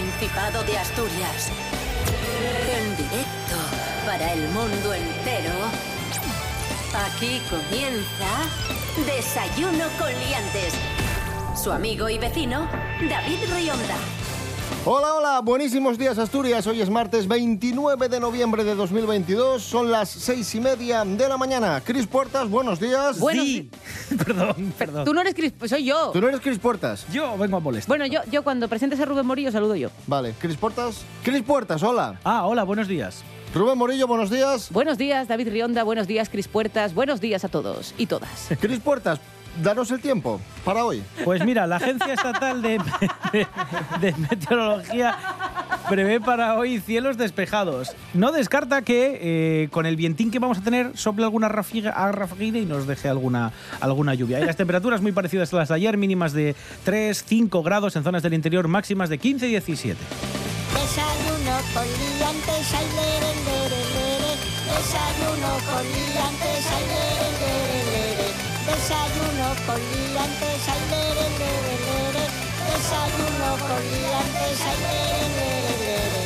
Principado de Asturias. En directo para el mundo entero. Aquí comienza Desayuno con Liantes. Su amigo y vecino, David Rionda. Hola, hola, buenísimos días Asturias. Hoy es martes 29 de noviembre de 2022. Son las seis y media de la mañana. Cris Puertas, buenos días. Bueno, Sí. perdón, perdón. Tú no eres Cris, soy yo. ¿Tú no eres Cris Puertas? Yo vengo a molestar. Bueno, yo, yo cuando presentes a Rubén Morillo saludo yo. Vale, Cris Puertas. Cris Puertas, hola. Ah, hola, buenos días. Rubén Morillo, buenos días. Buenos días, David Rionda. Buenos días, Cris Puertas. Buenos días a todos y todas. Cris Puertas, danos el tiempo para hoy. Pues mira, la Agencia Estatal de, de- de Meteorología prevé para hoy cielos despejados. No descarta que eh, con el vientín que vamos a tener sople alguna rafiga, a rafaguina y nos deje alguna, alguna lluvia. Y las temperaturas muy parecidas a las de ayer, mínimas de 3, 5 grados en zonas del interior, máximas de 15 y 17. Desayuno con liantes, ay, lere, lere, lere. Desayuno con liantes, ay, lere, lere, lere. Desayuno con liantes, ay, lere, lere. Desayuno con liantes, ay, lere, lere.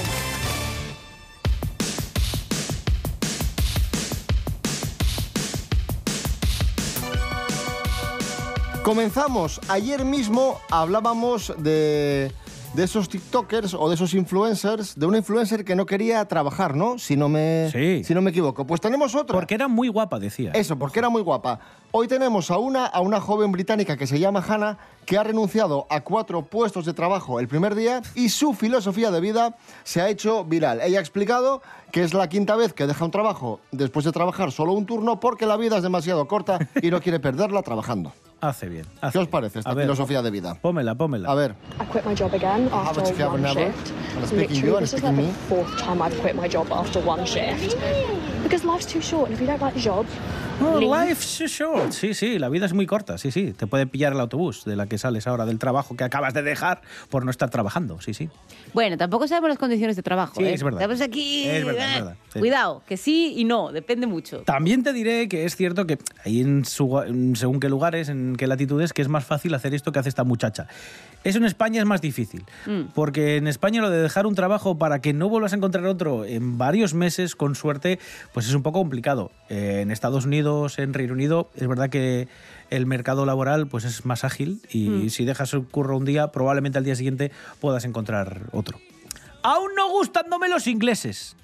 Comenzamos. Ayer mismo hablábamos de, de esos TikTokers o de esos influencers, de una influencer que no quería trabajar, ¿no? Si no me, Sí. si no me equivoco. Pues tenemos otra. Porque era muy guapa, decía. Eso, porque era muy guapa. Hoy tenemos a una, a una joven británica que se llama Hannah, que ha renunciado a cuatro puestos de trabajo el primer día y su filosofía de vida se ha hecho viral. Ella ha explicado que es la quinta vez que deja un trabajo después de trabajar solo un turno porque la vida es demasiado corta y no quiere perderla trabajando. Hace bien. hace ¿Qué os parece esta A ver, filosofía de vida? Pómela, pómela. A ver, I quit my job again after one shift. And speaking you Literally, and this is speaking like me? the fourth time I've quit my job after one shift. Because life's too short, and if you don't like the job, leave. life's too short. Sí, sí, la vida es muy corta. Sí, sí. Te puede pillar el autobús de la que sales ahora, del trabajo que acabas de dejar por no estar trabajando. Sí, sí. Bueno, tampoco sabemos las condiciones de trabajo. Sí, ¿eh? es verdad. Estamos aquí. Es verdad, es eh, verdad, sí. Cuidado, que sí y no, depende mucho. También te diré que es cierto que hay en, su- en según qué lugares, en qué latitudes, que es más fácil hacer esto que hace esta muchacha. Eso en España es más difícil, porque en España lo de dejar un trabajo para que no vuelvas a encontrar otro en varios meses, con suerte, pues es un poco complicado. Eh, en Estados Unidos, en Reino Unido, es verdad que el mercado laboral pues es más ágil y si dejas el curro un día, probablemente al día siguiente puedas encontrar otro. Aún no gustándome los ingleses.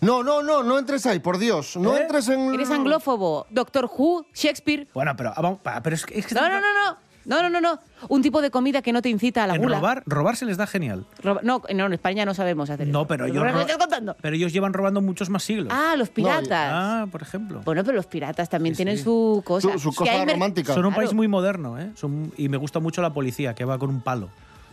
no, no, no, no entres ahí, por Dios. No ¿Eh? entres en... Eres anglófobo, Doctor Who, Shakespeare. Bueno, pero, ah, vamos, pero es que... es que No, no, no, no. No, no, no, no. Un tipo de comida que no te incita a la En gula. robar, robar se les da genial. Roba- No, no, en España no sabemos hacer No, eso. pero ellos, ¿Me ro- estás contando? pero ellos llevan robando muchos más siglos. Ah, los piratas. Ah, por ejemplo. Bueno, pero los piratas también Sí, tienen sí. su cosa. Su, su Que mer-. Son un claro. país muy moderno, ¿eh? Son- y me gusta mucho la policía, que va con un palo.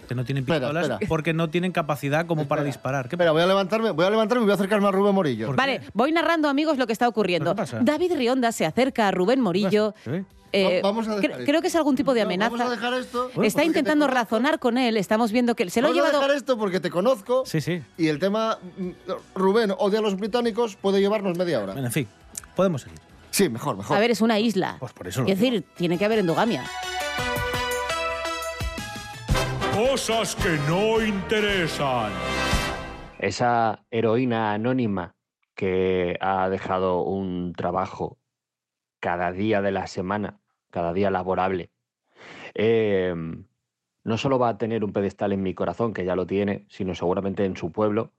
Que no tienen Espera, pistolas espera. porque no tienen capacidad como para disparar. ¿Qué Espera, voy a levantarme, voy a levantarme y voy a acercarme a Rubén Morillo. ¿Por Vale, voy narrando, amigos, lo que está ocurriendo. ¿Pero qué pasa? David Rionda se acerca a Rubén Morillo. Eh, Va- vamos a dejar cre- esto. creo que es algún tipo de No, amenaza. Vamos a dejar esto. Bueno, Está intentando razonar con él. Estamos viendo que se lo ha Vamos a llevado. dejar esto porque te conozco. Sí, sí. Y el tema, mm, Rubén odia a los británicos, puede llevarnos media hora. Bueno, en fin, podemos seguir. Sí, mejor, mejor. A ver, es una isla. Pues por eso lo Es decir, tiene que haber endogamia. Cosas que no interesan. esa heroína anónima que ha dejado un trabajo cada día de la semana, cada día laborable, eh, no solo va a tener un pedestal en mi corazón, que ya lo tiene, sino seguramente en su pueblo,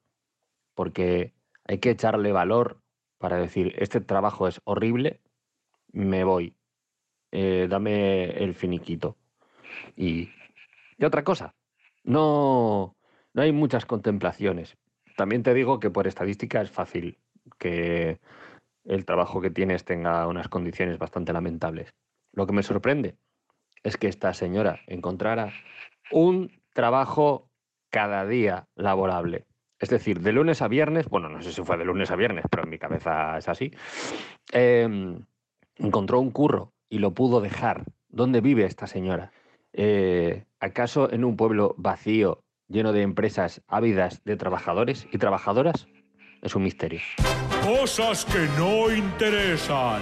porque hay que echarle valor para decir, este trabajo es horrible, me voy, eh, dame el finiquito. Y, y otra cosa, no, no hay muchas contemplaciones. También te digo que por estadística es fácil que el trabajo que tienes tenga unas condiciones bastante lamentables. Lo que me sorprende es que esta señora encontrara un trabajo cada día laborable. Es decir, de lunes a viernes, bueno, no sé si fue de lunes a viernes, pero en mi cabeza es así, eh, encontró un curro y lo pudo dejar. ¿Dónde vive esta señora? Eh, ¿Acaso en un pueblo vacío, lleno de empresas ávidas de trabajadores y trabajadoras? Es un misterio. Cosas que no interesan.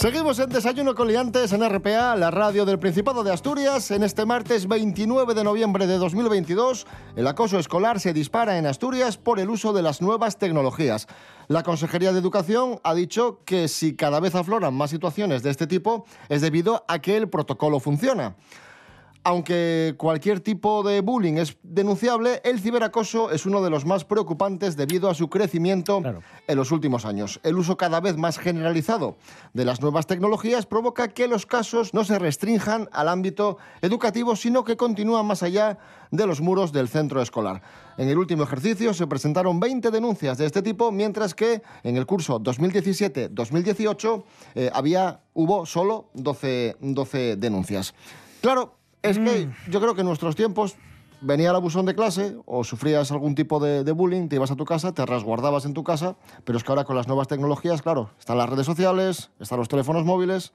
Seguimos en Desayuno con Liantes en RPA, la radio del Principado de Asturias. En este martes 29 de noviembre de 2022, el acoso escolar se dispara en Asturias por el uso de las nuevas tecnologías. La Consejería de Educación ha dicho que si cada vez afloran más situaciones de este tipo es debido a que el protocolo funciona. Aunque cualquier tipo de bullying es denunciable, el ciberacoso es uno de los más preocupantes debido a su crecimiento Claro. en los últimos años. El uso cada vez más generalizado de las nuevas tecnologías provoca que los casos no se restrinjan al ámbito educativo, sino que continúan más allá de los muros del centro escolar. En el último ejercicio se presentaron 20 denuncias de este tipo, mientras que en el curso 2017-2018 eh, había, hubo solo 12, 12 denuncias. Claro, es que yo creo que en nuestros tiempos venía el abusón de clase o sufrías algún tipo de, de bullying, te ibas a tu casa, te resguardabas en tu casa, pero es que ahora con las nuevas tecnologías, claro, están las redes sociales, están los teléfonos móviles,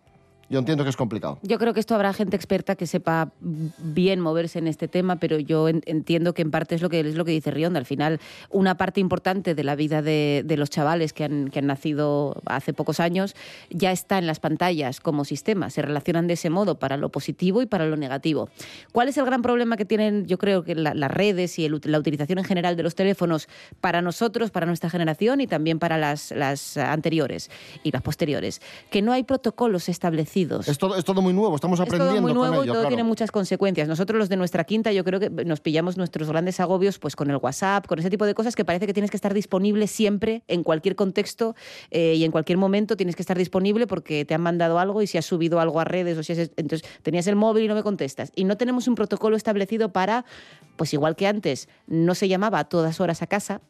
yo entiendo que es complicado. Yo creo que esto habrá gente experta que sepa bien moverse en este tema, pero yo en- entiendo que en parte es lo que es lo que dice Rionda. Al final, una parte importante de la vida de, de los chavales que han, que han nacido hace pocos años ya está en las pantallas como sistema. Se relacionan de ese modo para lo positivo y para lo negativo. ¿Cuál es el gran problema que tienen, yo creo, que la- las redes y el la utilización en general de los teléfonos para nosotros, para nuestra generación y también para las, las anteriores y las posteriores? Que no hay protocolos establecidos. Es todo, es todo muy nuevo, estamos Es aprendiendo todo muy nuevo ello, todo claro. tiene muchas consecuencias. Nosotros los de nuestra quinta yo creo que nos pillamos nuestros grandes agobios pues con el WhatsApp, con ese tipo de cosas que parece que tienes que estar disponible siempre, en cualquier contexto eh, y en cualquier momento tienes que estar disponible porque te han mandado algo y si has subido algo a redes o si has, entonces tenías el móvil y no me contestas. Y no tenemos un protocolo establecido para, pues igual que antes, no se llamaba a todas horas a casa,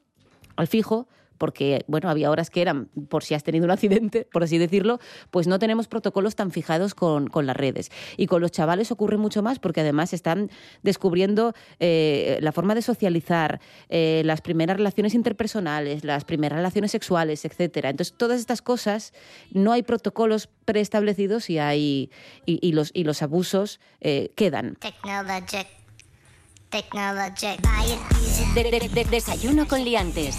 al fijo, porque bueno, había horas que eran por si has tenido un accidente, por así decirlo, pues no tenemos protocolos tan fijados con, con las redes. Y con los chavales ocurre mucho más porque además están descubriendo eh, la forma de socializar, eh, las primeras relaciones interpersonales, las primeras relaciones sexuales, etcétera. Entonces, todas estas cosas no hay protocolos preestablecidos y hay y, y los y los abusos eh, quedan. Technologic. Technologic. De- de- de- desayuno con liantes.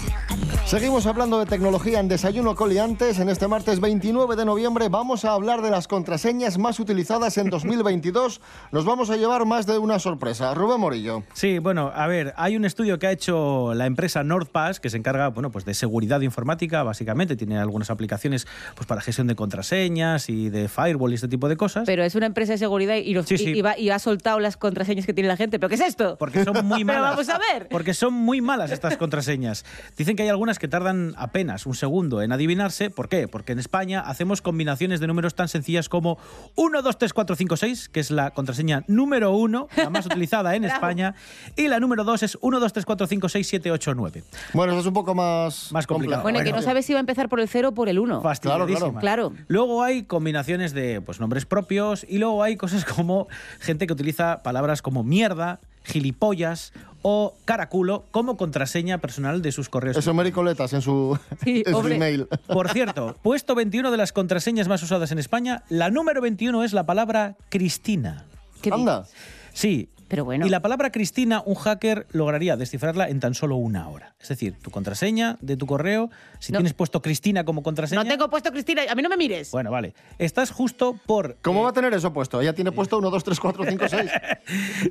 Seguimos hablando de tecnología en Desayuno Coliantes. En este martes 29 de noviembre vamos a hablar de las contraseñas más utilizadas en 2022. Nos vamos a llevar más de una sorpresa. Rubén Morillo. Sí, bueno, a ver, hay un estudio que ha hecho la empresa NordPass que se encarga, bueno, pues de seguridad informática, básicamente tiene algunas aplicaciones pues para gestión de contraseñas y de firewall y este tipo de cosas. Pero es una empresa de seguridad y, los- Sí, sí. y- y va- y ha soltado las contraseñas que tiene la gente. ¿Pero qué es esto? Porque son muy Pero malas. vamos a ver. Porque son muy malas estas contraseñas. Dicen que hay algunas que tardan apenas un segundo en adivinarse. ¿Por qué? Porque en España hacemos combinaciones de números tan sencillas como 1, 2, 3, 4, 5, 6, que es la contraseña número uno, la más utilizada en España. Y la número 2 es 1, 2, 3, 4, 5, 6, 7, 8, 9. Bueno, eso es un poco más, Más complicado. Bueno, y que Bueno. no sabes si va a empezar por el cero o por el uno. Fastidiadísimas. Claro. Luego hay combinaciones de pues, nombres propios y luego hay cosas como gente que utiliza palabras como mierda, gilipollas o caraculo como contraseña personal de sus correos. Eso Mary Coletas en su, Sí, en su email. Por cierto, puesto 21 de las contraseñas más usadas en España, la número 21 es la palabra Cristina. ¿Qué Anda. Sí. Pero bueno. Y la palabra Cristina, un hacker lograría descifrarla en tan solo una hora. Es decir, tu contraseña de tu correo, si No. tienes puesto Cristina como contraseña. No tengo puesto Cristina. A mí no me mires. Bueno, vale. Estás justo por. ¿Cómo eh, va a tener eso puesto? Ella tiene puesto 1, 2, 3, 4, 5, 6.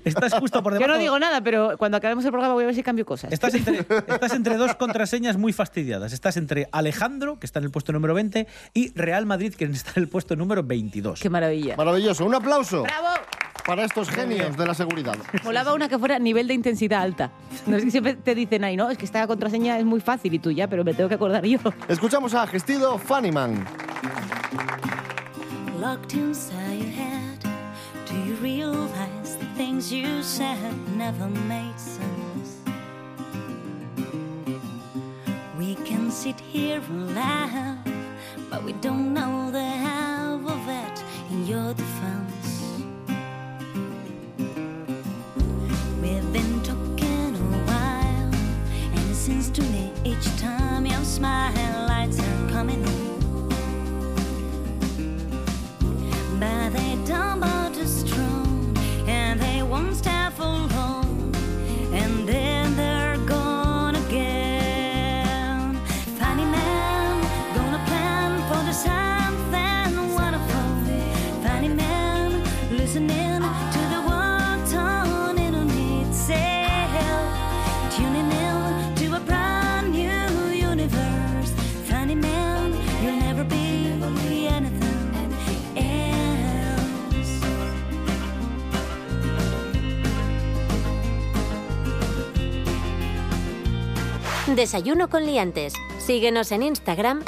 Estás justo por Yo debajo. no digo nada, pero cuando acabemos el programa voy a ver si cambio cosas. Estás entre, estás entre dos contraseñas muy fastidiadas. Estás entre Alejandro, que está en el puesto número 20, y Real Madrid, que está en el puesto número 22. Qué maravilla. Maravilloso. Un aplauso ¡Bravo! Para estos genios de la seguridad. Molaba una que fuera nivel de intensidad alta. No es que siempre te dicen ahí, no, es que esta contraseña es muy fácil y tú ya, pero me tengo que acordar yo. Escuchamos a Gestido Funnyman. locked inside your head. Do you realize the things you said never made sense? We can sit here and laugh, but we don't know the to me each time you smile, lights are coming in. But they don't Desayuno con liantes. Síguenos en Instagram,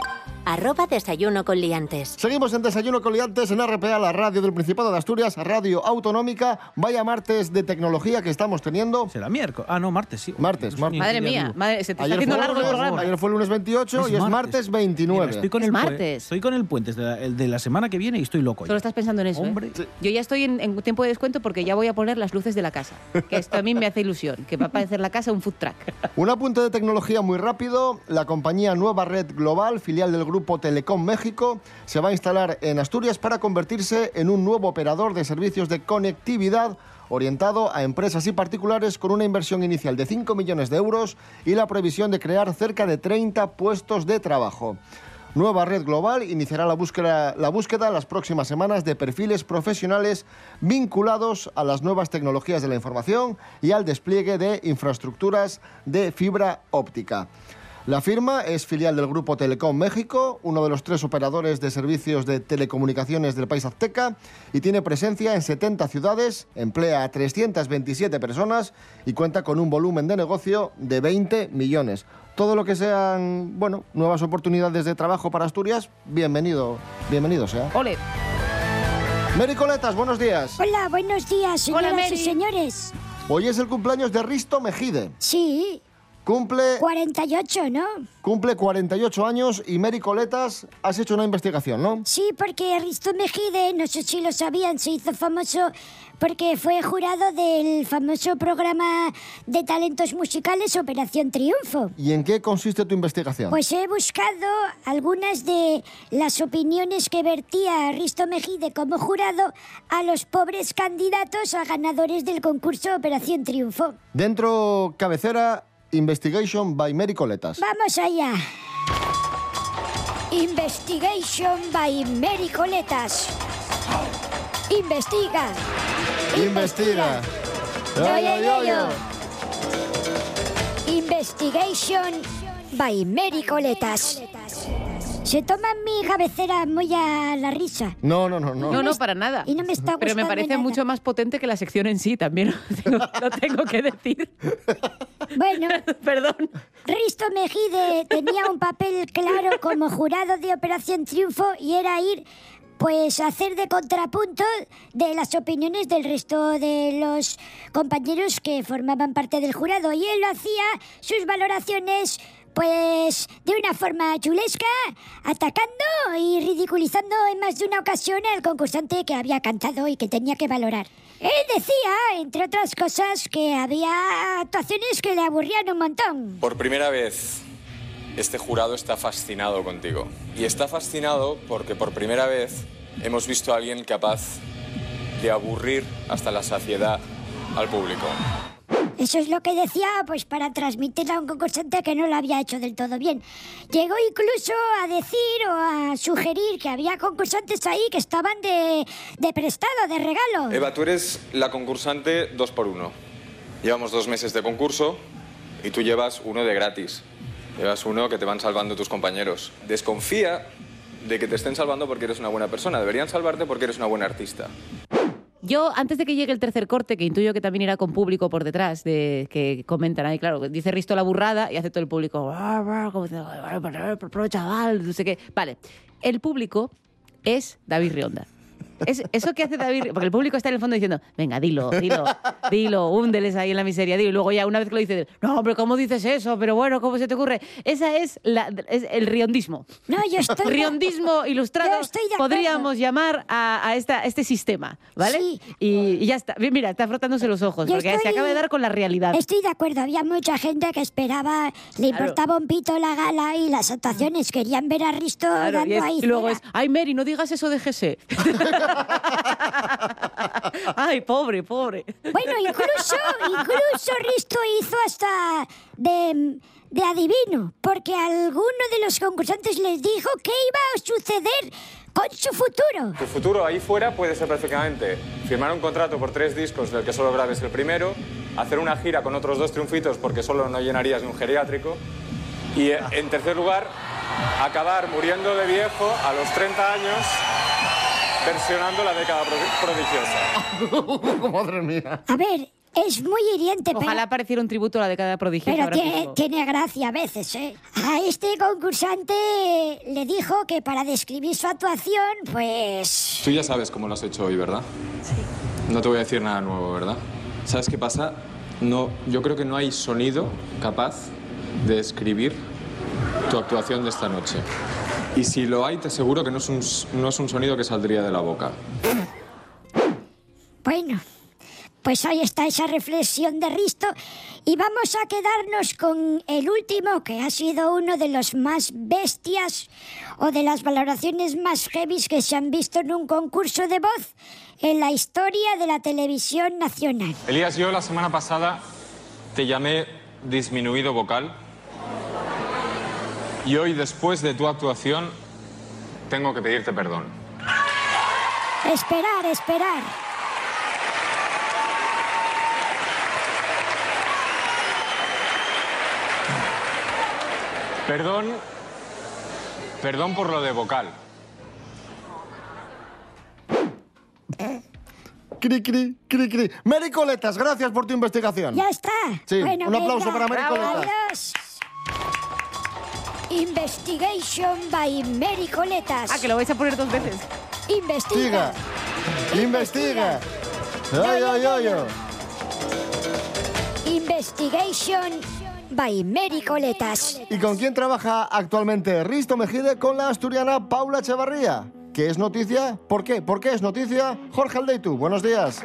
arroba desayuno con liantes. Seguimos en Desayuno con Liantes en RPA, la radio del Principado de Asturias, radio autonómica. Vaya martes de tecnología que estamos teniendo. Será miércoles. Ah, no, martes, sí. Martes, martes. Madre mía, madre, se te está haciendo largo el lunes, programa. ayer fue el lunes 28 y es martes 29. Mira, estoy con Es el pue- martes. Estoy con el puente de la, el de la semana que viene y estoy loco. ya. Solo estás pensando en eso. ¿eh? Hombre. Yo ya estoy en, en tiempo de descuento porque ya voy a poner las luces de la casa. Que esto a mí me hace ilusión, que va a parecer la casa un food truck. Un apunte de tecnología muy rápido. La compañía Nueva Red Global, filial del grupo Telecom México, se va a instalar en Asturias para convertirse en un nuevo operador de servicios de conectividad orientado a empresas y particulares con una inversión inicial de 5 millones de euros y la previsión de crear cerca de 30 puestos de trabajo. Nueva Red Global iniciará la búsqueda, la búsqueda las próximas semanas de perfiles profesionales vinculados a las nuevas tecnologías de la información y al despliegue de infraestructuras de fibra óptica. La firma es filial del Grupo Telecom México, uno de los tres operadores de servicios de telecomunicaciones del país azteca, y tiene presencia en 70 ciudades, emplea a 327 personas y cuenta con un volumen de negocio de 20 millones. Todo lo que sean, bueno, nuevas oportunidades de trabajo para Asturias, bienvenido, bienvenido sea. Ole, Mary Coletas, buenos días. Hola, buenos días, Hola, señoras y señores. Hoy es el cumpleaños de Risto Mejide. Sí, Cumple, 48, ¿no? cumple 48 años y Mary Coletas, has hecho una investigación, ¿no? Sí, porque Risto Mejide, no sé si lo sabían, se hizo famoso porque fue jurado del famoso programa de talentos musicales Operación Triunfo. ¿Y en qué consiste tu investigación? Pues he buscado algunas de las opiniones que vertía Risto Mejide como jurado a los pobres candidatos a ganadores del concurso Operación Triunfo. Dentro cabecera Investigation by Mary Coletas. Vamos allá. Investigation by Mary Coletas. Investiga. Investiga. Yo, yo, yo, yo. Investigation by Mary Coletas. Se toma mi cabecera muy a la risa. No, no, no, no. no, no, para nada. Y no me está Pero me parece nada. mucho más potente que la sección en sí, también lo tengo, lo tengo que decir. Bueno, Perdón. Risto Mejide tenía un papel claro como jurado de Operación Triunfo y era ir pues a hacer de contrapunto de las opiniones del resto de los compañeros que formaban parte del jurado y él lo hacía sus valoraciones pues de una forma chulesca, atacando y ridiculizando en más de una ocasión al concursante que había cantado y que tenía que valorar. Él decía, entre otras cosas, que había actuaciones que le aburrían un montón. Por primera vez, este jurado está fascinado contigo. Y está fascinado porque por primera vez hemos visto a alguien capaz de aburrir hasta la saciedad al público. Eso es lo que decía, pues para transmitirle a un concursante que no lo había hecho del todo bien. Llegó incluso a decir o a sugerir que había concursantes ahí que estaban de, de prestado, de regalo. Eva, tú eres la concursante dos por uno. Llevamos dos meses de concurso y tú llevas uno de gratis. Llevas uno que te van salvando tus compañeros. Desconfía de que te estén salvando porque eres una buena persona. Deberían salvarte porque eres una buena artista. Yo, antes de que llegue el tercer corte, que intuyo que también irá con público por detrás, de que comentan ahí, claro, dice Risto la burrada y hace todo el público, "Ah, ah", "Ah, chaval, no sé qué. Vale, el público es David Rionda. Es, eso que hace David, porque el público está en el fondo diciendo, venga, dilo, dilo, dilo, húndeles ahí en la miseria, dilo. Y luego ya una vez que lo dice, no, pero ¿cómo dices eso? Pero bueno, ¿cómo se te ocurre? Esa es, la, es el riondismo. No, yo estoy... Riondismo ilustrado Yo estoy podríamos llamar a, a esta, este sistema, ¿vale? Sí. Y, y ya está. Mira, está frotándose los ojos, Yo porque se acaba de dar con la realidad. Estoy de acuerdo, había mucha gente que esperaba, le Claro. importaba un pito la gala y las actuaciones, querían ver a Risto Claro, dando y, es- ahí y luego es, ay, Mary, no digas eso de GC. ay, pobre, pobre. Bueno, incluso, incluso Risto hizo hasta de, de adivino, porque alguno de los concursantes les dijo qué iba a suceder con su futuro. Tu futuro ahí fuera puede ser perfectamente firmar un contrato por tres discos del que solo grabes el primero, hacer una gira con otros dos triunfitos porque solo no llenarías de un geriátrico y eh, en tercer lugar acabar muriendo de viejo a los 30 años versionando la década prodi- prodigiosa. Madre mía. A ver, Es muy hiriente, pero... Ojalá pareciera un tributo a la década prodigiosa Pero tiene, tiene gracia a veces, ¿eh? A este concursante le dijo que para describir su actuación, pues... Tú ya sabes cómo lo has hecho hoy, ¿verdad? Sí. No te voy a decir nada nuevo, ¿verdad? ¿Sabes qué pasa? No, yo creo que no hay sonido capaz de describir tu actuación de esta noche. Y si lo hay, te aseguro que no es un, no es un sonido que saldría de la boca. Bueno, pues ahí está esa reflexión de Risto y vamos a quedarnos con el último, que ha sido uno de los más bestias o de las valoraciones más heavies que se han visto en un concurso de voz en la historia de la televisión nacional. Elías, yo la semana pasada te llamé disminuido vocal. Y hoy, después de tu actuación, tengo que pedirte perdón. Esperar, esperar. Perdón. Perdón por lo de vocal. Cri, cri, cri, cri. Mary Coletas, gracias por tu investigación. Ya está. Sí, Bueno, un aplauso venga. para Mary Coletas. Adiós. Investigation by Mary Coletas. Ah, que lo vais a poner dos veces. Investiga. Investiga. Ay, ay, ay, ay. Investigation by Mary Coletas. ¿Y con quién trabaja actualmente Risto Mejide con la asturiana Paula Echevarría? ¿Qué es noticia? ¿Por qué? ¿Por qué es noticia? Jorge Aldeitu, buenos días.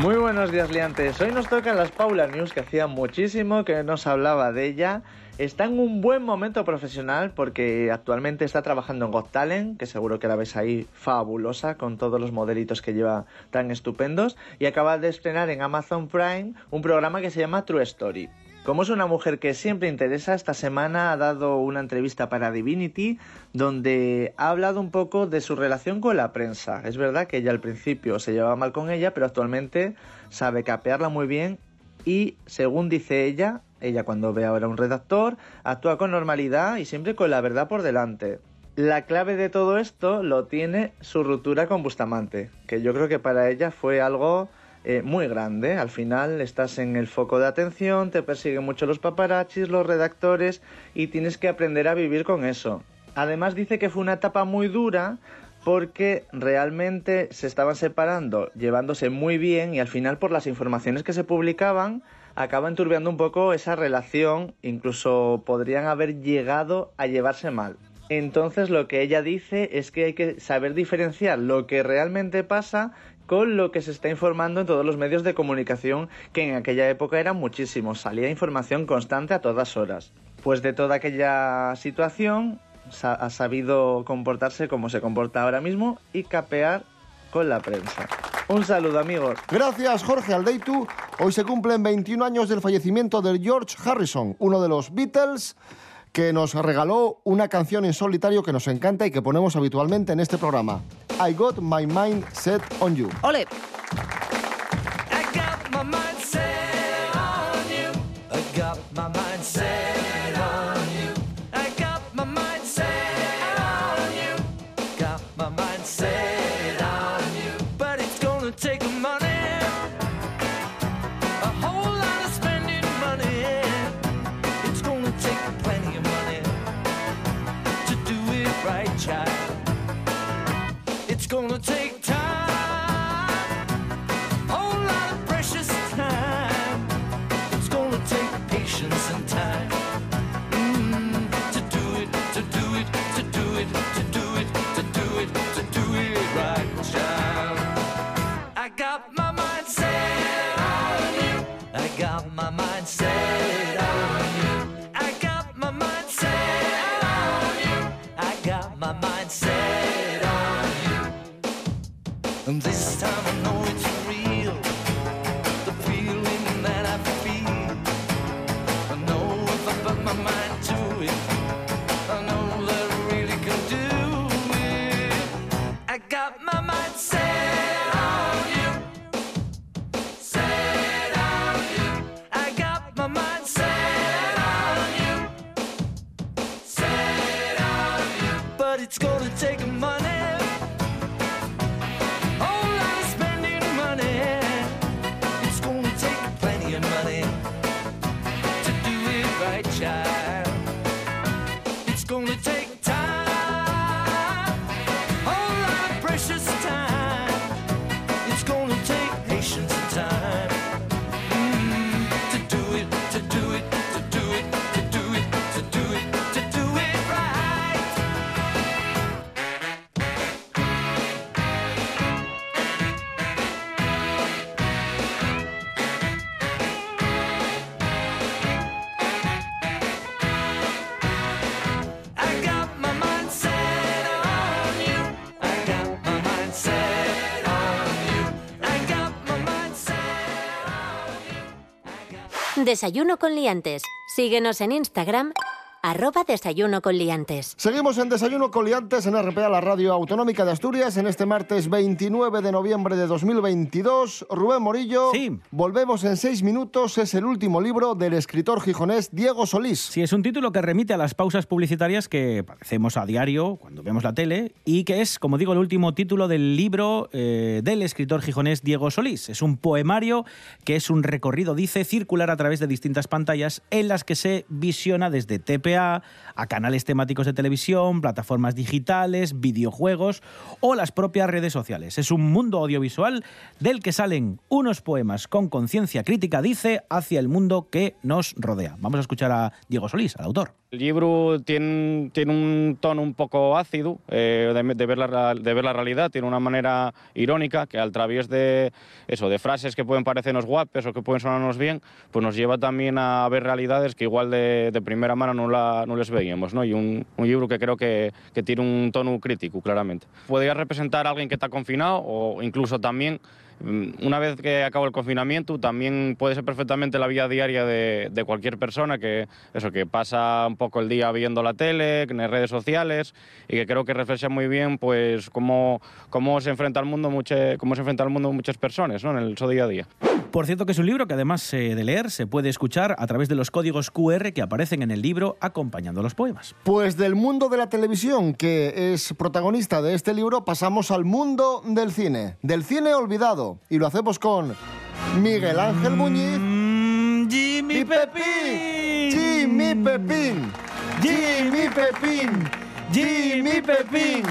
Muy buenos días, liantes. Hoy nos tocan las Paula News, que hacía muchísimo que no se hablaba de ella. Está en un buen momento profesional porque actualmente está trabajando en Got Talent, que seguro que la ves ahí fabulosa con todos los modelitos que lleva tan estupendos. Y acaba de estrenar en Amazon Prime un programa que se llama True Story. Como es una mujer que siempre interesa, esta semana ha dado una entrevista para Divinity donde ha hablado un poco de su relación con la prensa. Es verdad que ella al principio se llevaba mal con ella, pero actualmente sabe capearla muy bien y, según dice ella, ella cuando ve ahora a un redactor, actúa con normalidad y siempre con la verdad por delante. La clave de todo esto lo tiene su ruptura con Bustamante, que yo creo que para ella fue algo eh, muy grande. Al final estás en el foco de atención, te persiguen mucho los paparachis, los redactores y tienes que aprender a vivir con eso. Además dice que fue una etapa muy dura porque realmente se estaban separando, llevándose muy bien y al final por las informaciones que se publicaban acaba enturbiando un poco esa relación, incluso podrían haber llegado a llevarse mal. Entonces lo que ella dice es que hay que saber diferenciar lo que realmente pasa con lo que se está informando en todos los medios de comunicación, que en aquella época eran muchísimos, salía información constante a todas horas. Pues de toda aquella situación ha sabido comportarse como se comporta ahora mismo y capear con la prensa. Un saludo amigos. Gracias, Jorge Aldeitu. Hoy se cumplen 21 años del fallecimiento de George Harrison, uno de los Beatles que nos regaló una canción en solitario que nos encanta y que ponemos habitualmente en este programa. I Got My Mind Set On You. ¡Ole! I got my mind set on you. I got my mind set Desayuno con liantes. Síguenos en Instagram, arroba desayuno con liantes. Seguimos en Desayuno con Liantes en RPA, la radio autonómica de Asturias, en este martes 29 de noviembre de 2022. Rubén Morillo, volvemos en seis minutos. Es el último libro del escritor gijonés Diego Solís. Sí, es un título que remite a las pausas publicitarias que padecemos a diario cuando vemos la tele y que es, como digo, el último título del libro eh, del escritor gijonés Diego Solís. Es un poemario que es un recorrido, dice, circular a través de distintas pantallas en las que se visiona desde TPA a canales temáticos de televisión, plataformas digitales, videojuegos o las propias redes sociales. Es un mundo audiovisual del que salen unos poemas con conciencia crítica, dice, hacia el mundo que nos rodea. Vamos a escuchar a Diego Solís, al autor. El libro tiene, un tono un poco ácido eh, de, ver la, realidad, tiene una manera irónica que al través de eso, de frases que pueden parecernos guapes o que pueden sonarnos bien, pues nos lleva también a ver realidades que igual de, primera mano no, la, no les veíamos. ¿no? Y un, libro que creo que, que tiene un tono crítico, claramente. Podría representar a alguien que está confinado o incluso también Una vez que acaba el confinamiento, también puede ser perfectamente la vida diaria de, de cualquier persona que, eso, que pasa un poco el día viendo la tele, en las redes sociales, y que creo que refleja muy bien pues, cómo, cómo, se enfrenta al mundo muche- cómo se enfrenta al mundo muchas personas ¿no? en el su día a día. Por cierto que es un libro que además eh, de leer se puede escuchar a través de los códigos QR que aparecen en el libro acompañando los poemas. Pues del mundo de la televisión, que es protagonista de este libro, pasamos al mundo del cine. Del cine olvidado. Y lo hacemos con Miguel Ángel Muñiz. Jimmy Pepín. Jimmy Pepín. Jimmy Pepín. Jimmy Pepín.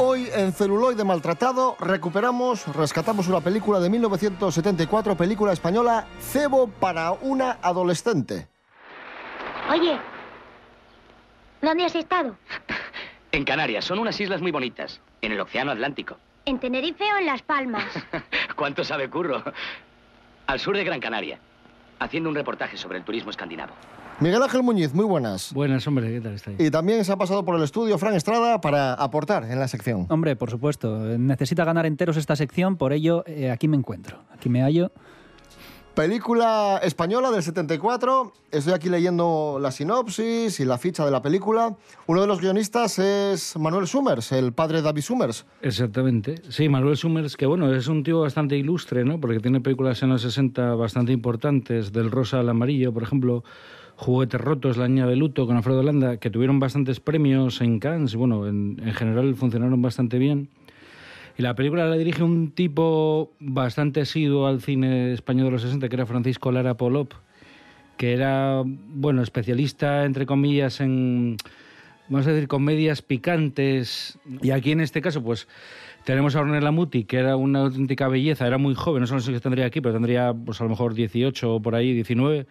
Hoy en Celuloide Maltratado recuperamos, rescatamos una película de 1974, película española, Cebo para una adolescente. Oye, ¿dónde has estado? En Canarias, son unas islas muy bonitas, en el Océano Atlántico. ¿En Tenerife o en Las Palmas? ¿Cuánto sabe Curro? Al sur de Gran Canaria, haciendo un reportaje sobre el turismo escandinavo. Miguel Ángel Muñiz, muy buenas. Buenas, hombre, ¿qué tal estáis? Y también se ha pasado por el estudio Fran Estrada para aportar en la sección. Hombre, por supuesto. Necesita ganar enteros esta sección, por ello eh, aquí me encuentro. Aquí me hallo. Película española del 74. Estoy aquí leyendo la sinopsis y la ficha de la película. Uno de los guionistas es Manuel Summers, el padre de David Summers. Exactamente. Sí, Manuel Summers, que bueno, es un tío bastante ilustre, ¿no? Porque tiene películas en los 60 bastante importantes, del rosa al amarillo, por ejemplo, Juguetes rotos, La niña de luto, con Alfredo Landa, que tuvieron bastantes premios en Cannes, bueno, en, en general funcionaron bastante bien. Y la película la dirige un tipo bastante asiduo al cine español de los 60, que era Francisco Lara Polop, que era, bueno, especialista, entre comillas, en, vamos a decir, comedias picantes. Y aquí en este caso, pues, tenemos a Ornella Muti, que era una auténtica belleza, era muy joven, no sé si tendría aquí, pero tendría, pues, a lo mejor 18 o por ahí, 19.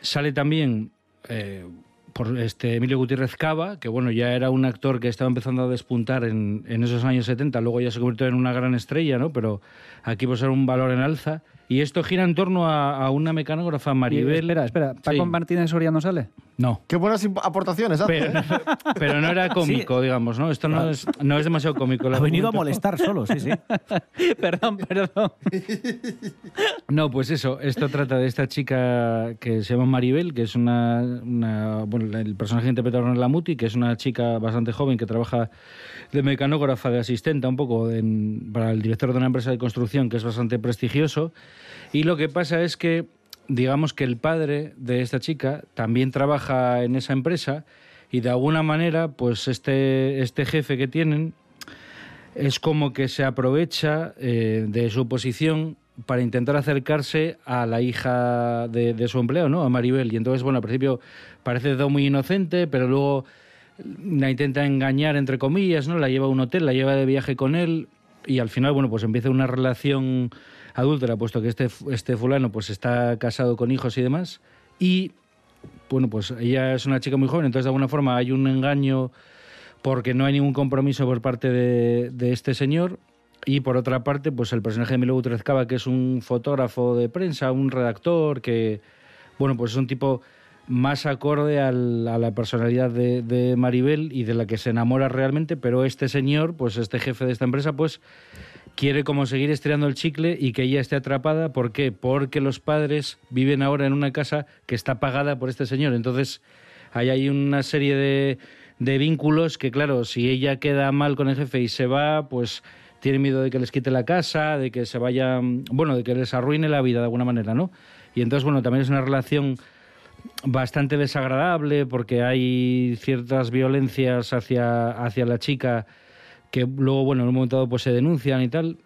Sale también... eh, por este Emilio Gutiérrez Cava, que bueno, ya era un actor que estaba empezando a despuntar en, en esos años 70, luego ya se convirtió en una gran estrella, ¿no? Pero aquí pues era un valor en alza. Y esto gira en torno a, a una mecanógrafa, Maribel. espera, espera, ¿Paco Martínez Soria no sale? No. Qué buenas aportaciones hace. Pero, pero no era cómico, digamos, ¿no? Esto no es, no es demasiado cómico. Ha venido a molestar solo, sí, sí. perdón, perdón. No, pues eso, esto trata de esta chica que se llama Maribel, que es una, una- bueno, el personaje interpretado por Lamuti, que es una chica bastante joven que trabaja de mecanógrafa, de asistente un poco en- para el director de una empresa de construcción que es bastante prestigioso. Y lo que pasa es que, digamos que el padre de esta chica también trabaja en esa empresa y de alguna manera, pues este, este jefe que tienen es como que se aprovecha eh, de su posición para intentar acercarse a la hija de, de su empleado, ¿no? A Maribel. Y entonces, bueno, al principio parece todo muy inocente, pero luego la intenta engañar, entre comillas, ¿no? La lleva a un hotel, la lleva de viaje con él y al final, bueno, pues empieza una relación adúltera, puesto que este, este fulano pues está casado con hijos y demás. Y, bueno, pues ella es una chica muy joven, entonces de alguna forma hay un engaño porque no hay ningún compromiso por parte de, este señor. Y por otra parte, pues el personaje de Milo Gutiérrez Cava, que es un fotógrafo de prensa, un redactor, que, bueno, pues es un tipo más acorde a la personalidad de Maribel y de la que se enamora realmente, pero este señor, pues este jefe de esta empresa, pues quiere como seguir estirando el chicle y que ella esté atrapada. ¿Por qué? Porque los padres viven ahora en una casa que está pagada por este señor. Entonces, ahí hay una serie de, de vínculos que, claro, si ella queda mal con el jefe y se va, pues tiene miedo de que les quite la casa, de que se vaya, bueno, de que les arruine la vida de alguna manera, ¿no? Y entonces, bueno, también es una relación bastante desagradable porque hay ciertas violencias hacia la chica que luego, bueno, en un momento dado pues se denuncian y tal.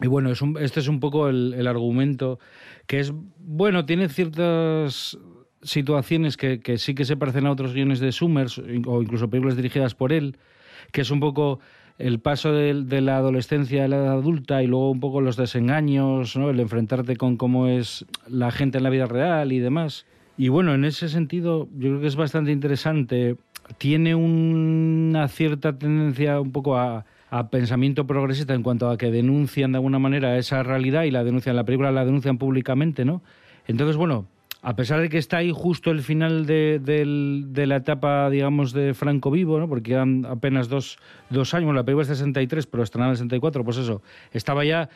Y bueno, es un- este es un poco el, argumento que es, bueno, tiene ciertas situaciones que, que sí que se parecen a otros guiones de Summers o incluso películas dirigidas por él, que es un poco el paso de, de la adolescencia a la edad adulta y luego un poco los desengaños, ¿no? el enfrentarte con cómo es la gente en la vida real y demás. Y bueno, en ese sentido yo creo que es bastante interesante. Tiene una cierta tendencia un poco a, pensamiento progresista en cuanto a que denuncian de alguna manera esa realidad y la denuncian, la película la denuncian públicamente, ¿no? Entonces, bueno, a pesar de que está ahí justo el final de, la etapa, digamos, de Franco Vivo, ¿no? porque quedan apenas dos, años, la película es de 63, pero estrenada en 64, pues eso, estaba ya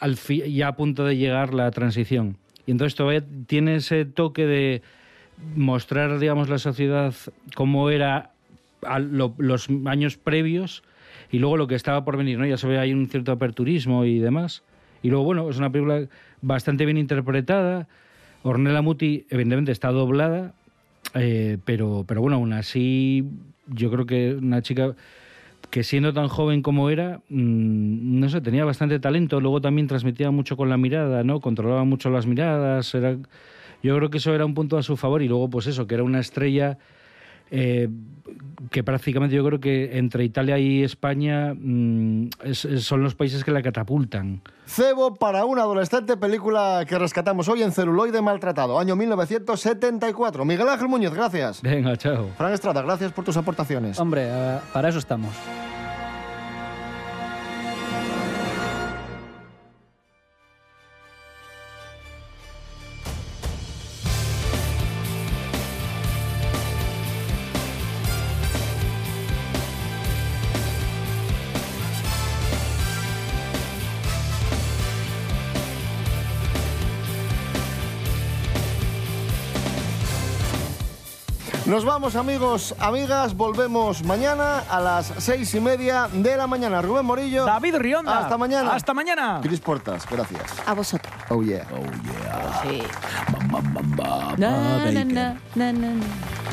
a punto de llegar la transición. Y entonces todavía tiene ese toque de mostrar, digamos, la sociedad como era los años previos y luego lo que estaba por venir, ¿no? Ya se ve ahí un cierto aperturismo y demás. Y luego, bueno, es una película bastante bien interpretada. Ornella Muti, evidentemente, está doblada, eh, pero, pero bueno, aún así, yo creo que una chica que siendo tan joven como era, mm, no sé, tenía bastante talento, luego también transmitía mucho con la mirada, ¿no? Controlaba mucho las miradas, era... Yo creo que eso era un punto a su favor y luego pues eso, que era una estrella eh, que prácticamente yo creo que entre Italia y España mm, es- es- son los países que la catapultan. Cebo para una adolescente, película que rescatamos hoy en celuloide maltratado, año 1974. Miguel Ángel Muñoz, gracias. Venga, chao. Fran Estrada, gracias por tus aportaciones. Hombre, eh, para eso estamos. Nos vamos, amigos, amigas. Volvemos mañana a las seis y media de la mañana. Rubén Morillo. David Rionda. Hasta mañana. Hasta mañana. Cris Portas, gracias. A vosotros. Oh, yeah. Sí. Na, na, na, na, na, na.